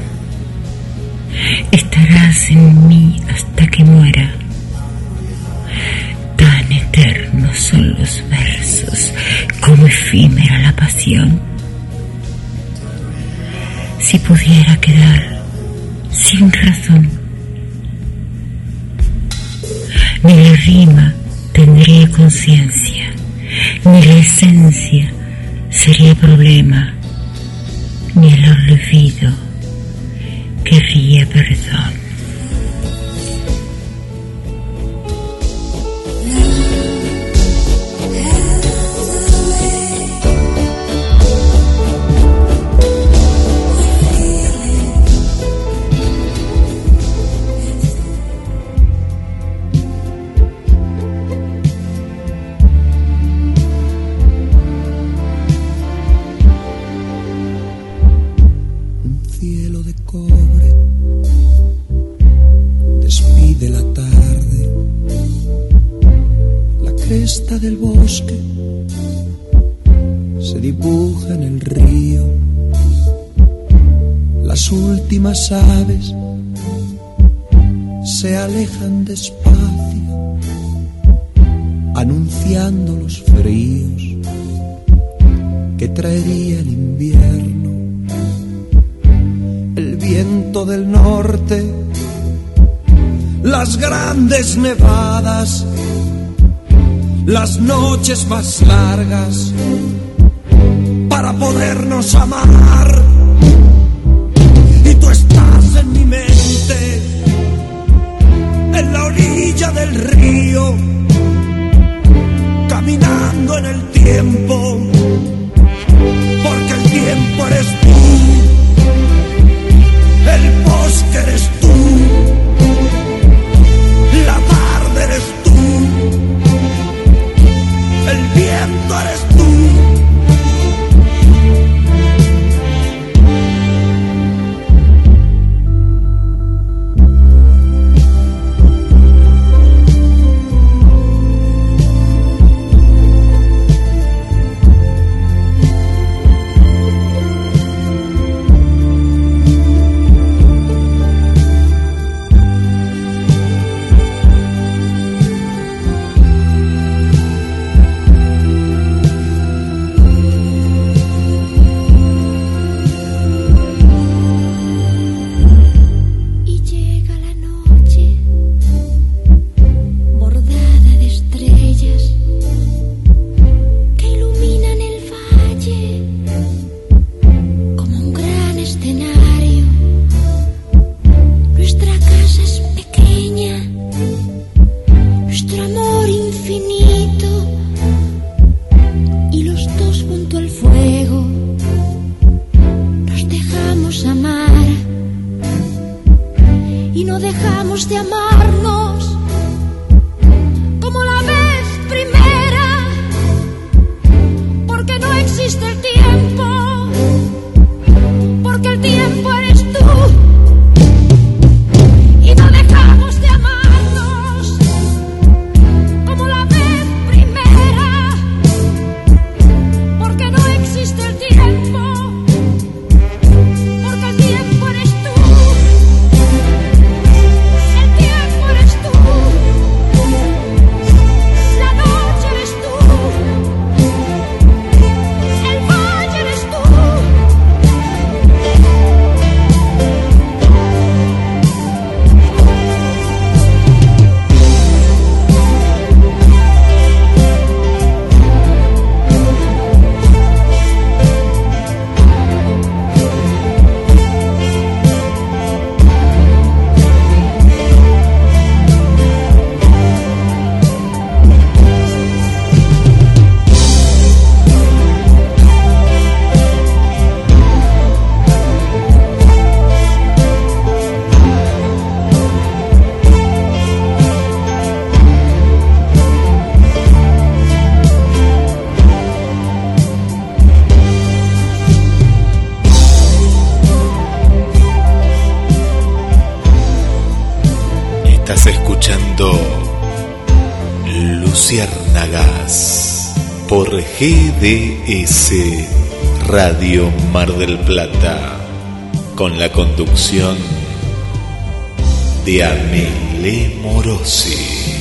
Estarás en mí hasta que muera. Tan eternos son los versos como efímera la pasión. Si pudiera quedar sin razón, ni la rima tendría conciencia, ni la esencia sería problema, ni el olvido querría perdón. Traería el invierno. El viento del norte, las grandes nevadas, las noches más largas, para podernos amar. Y tú estás en mi mente, en la orilla del río, caminando en el tiempo, tiempo eres GDS Radio Mar del Plata con la conducción de Amelie Morosi.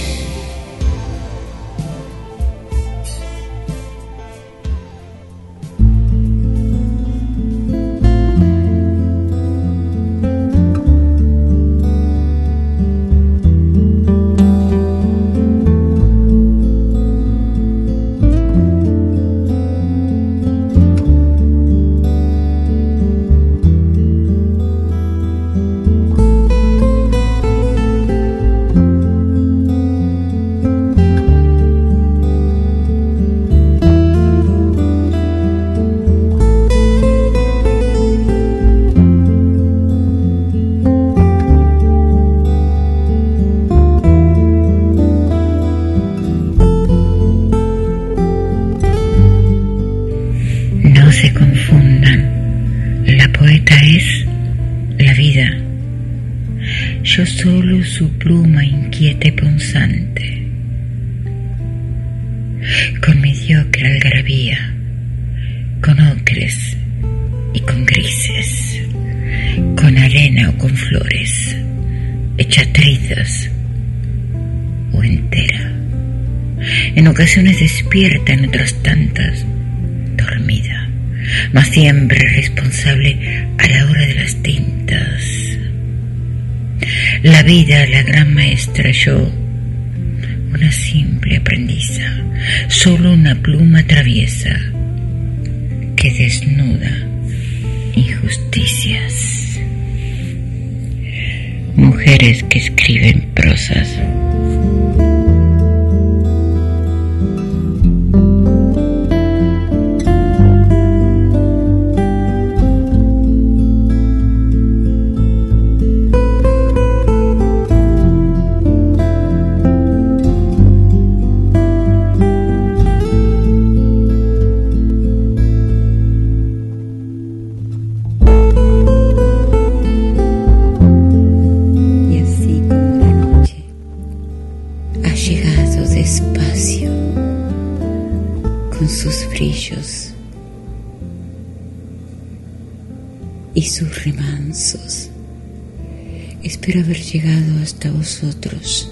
Espero haber llegado hasta vosotros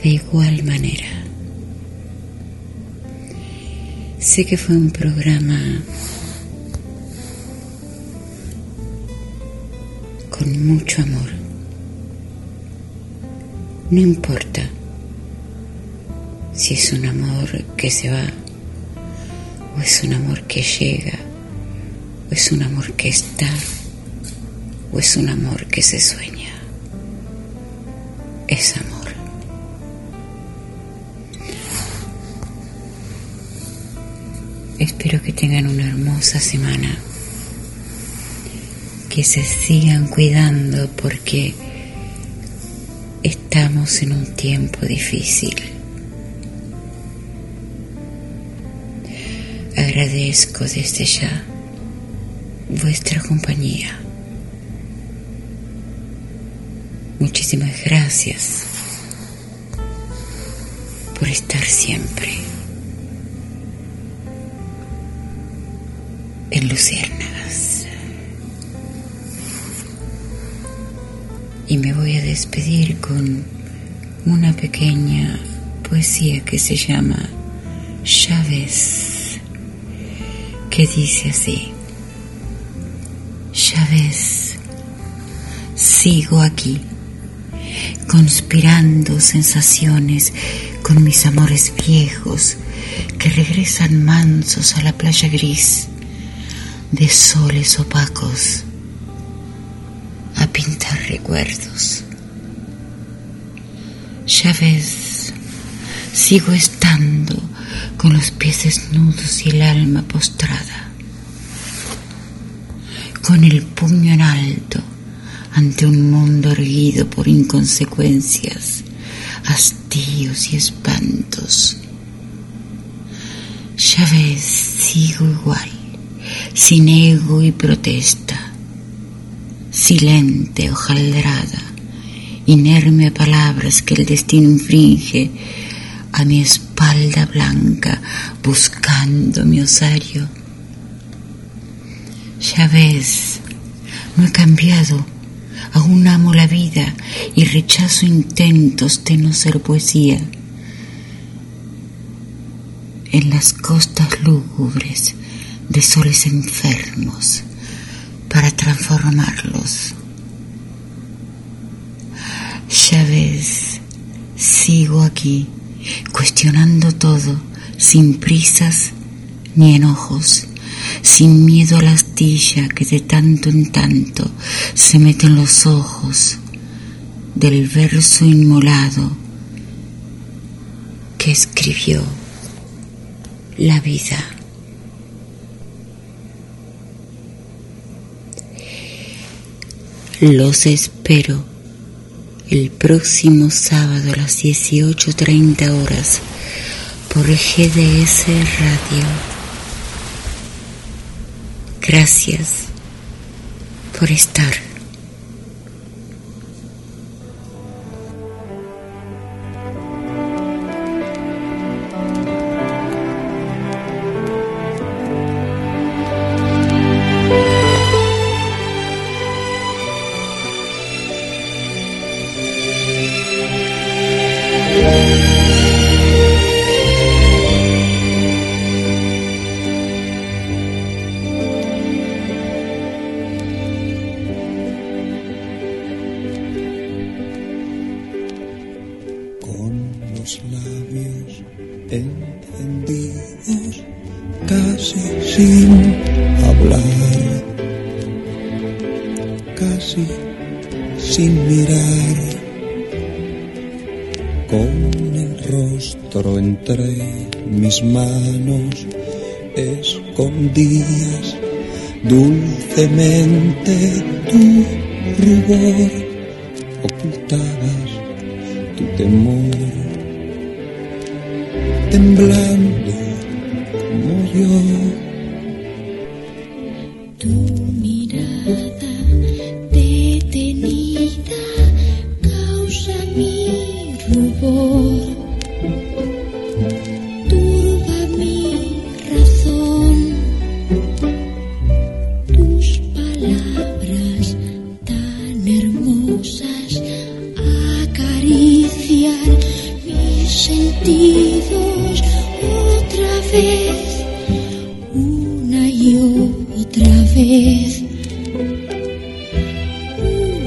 de igual manera. Sé que fue un programa con mucho amor. No importa si es un amor que se va o es un amor que llega o es un amor que está o es un amor que se sueña es amor. Espero que tengan una hermosa semana, que se sigan cuidando porque estamos en un tiempo difícil. Agradezco desde ya vuestra compañía. Muchísimas gracias por estar siempre en Luciérnagas. Y me voy a despedir con una pequeña poesía que se llama Chávez, que dice así, Chávez, sigo aquí conspirando sensaciones con mis amores viejos que regresan mansos a la playa gris de soles opacos a pintar recuerdos. Ya ves, sigo estando con los pies desnudos y el alma postrada, con el puño en alto ante un mundo erguido por inconsecuencias, hastíos y espantos. Ya ves, sigo igual, sin ego y protesta, silente, hojaldrada inerme a palabras que el destino infringe, a mi espalda blanca buscando mi osario. Ya ves, no he cambiado, aún amo la vida y rechazo intentos de no ser poesía. En las costas lúgubres de soles enfermos para transformarlos. Ya ves, sigo aquí cuestionando todo, sin prisas ni enojos, sin miedo a la que de tanto en tanto se mete en los ojos del verso inmolado que escribió la vida. Los espero el próximo sábado a las 18.30 horas por GDS Radio. Gracias por estar.